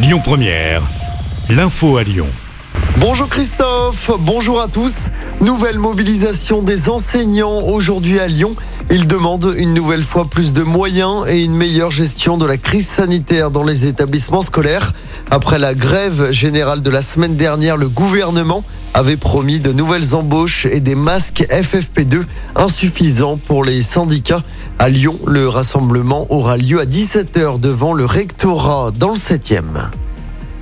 Lyon Première, l'info à Lyon. Bonjour Christophe, bonjour à tous. Nouvelle mobilisation des enseignants aujourd'hui à Lyon. Ils demandent une nouvelle fois plus de moyens et une meilleure gestion de la crise sanitaire dans les établissements scolaires. Après la grève générale de la semaine dernière, le gouvernement avait promis de nouvelles embauches et des masques FFP2 insuffisants pour les syndicats. À Lyon, le rassemblement aura lieu à 17h devant le rectorat dans le 7e.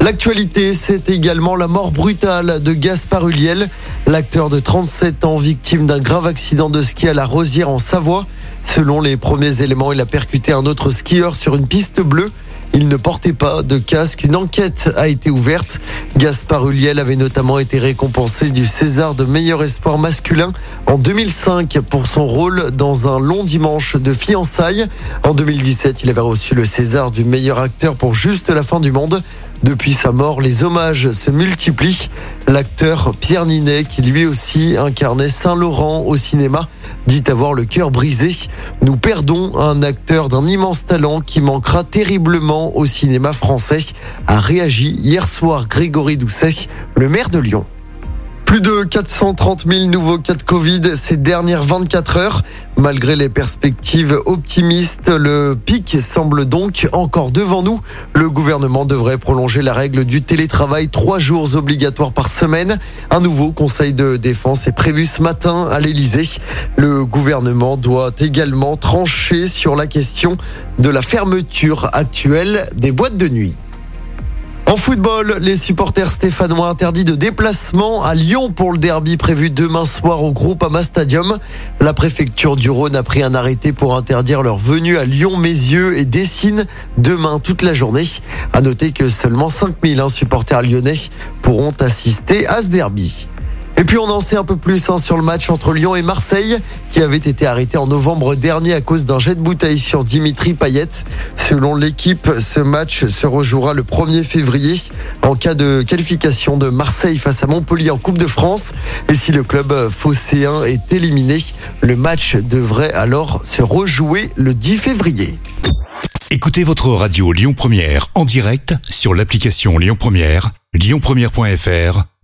L'actualité, c'est également la mort brutale de Gaspard Huliel, l'acteur de 37 ans victime d'un grave accident de ski à la Rosière en Savoie. Selon les premiers éléments, il a percuté un autre skieur sur une piste bleue. Il ne portait pas de casque. Une enquête a été ouverte. Gaspard Huliel avait notamment été récompensé du César de meilleur espoir masculin en 2005 pour son rôle dans un long dimanche de fiançailles. En 2017, il avait reçu le César du meilleur acteur pour Juste la fin du monde. Depuis sa mort, les hommages se multiplient. L'acteur Pierre Ninet, qui lui aussi incarnait Saint-Laurent au cinéma, dit avoir le cœur brisé. Nous perdons un acteur d'un immense talent qui manquera terriblement au cinéma français, a réagi hier soir Grégory Doucet, le maire de Lyon. Plus de 430 000 nouveaux cas de Covid ces dernières 24 heures. Malgré les perspectives optimistes, le pic semble donc encore devant nous. Le gouvernement devrait prolonger la règle du télétravail trois jours obligatoires par semaine. Un nouveau conseil de défense est prévu ce matin à l'Elysée. Le gouvernement doit également trancher sur la question de la fermeture actuelle des boîtes de nuit. En football, les supporters stéphanois interdits de déplacement à Lyon pour le derby prévu demain soir au groupe Ama Stadium. La préfecture du Rhône a pris un arrêté pour interdire leur venue à Lyon, Mézieux et Dessines demain toute la journée. À noter que seulement 5000 supporters lyonnais pourront assister à ce derby. Et puis on en sait un peu plus hein, sur le match entre Lyon et Marseille qui avait été arrêté en novembre dernier à cause d'un jet de bouteille sur Dimitri Payet. Selon l'équipe, ce match se rejouera le 1er février en cas de qualification de Marseille face à Montpellier en Coupe de France. Et si le club phocéen est éliminé, le match devrait alors se rejouer le 10 février. Écoutez votre radio Lyon Première en direct sur l'application Lyon Première, lyonpremière.fr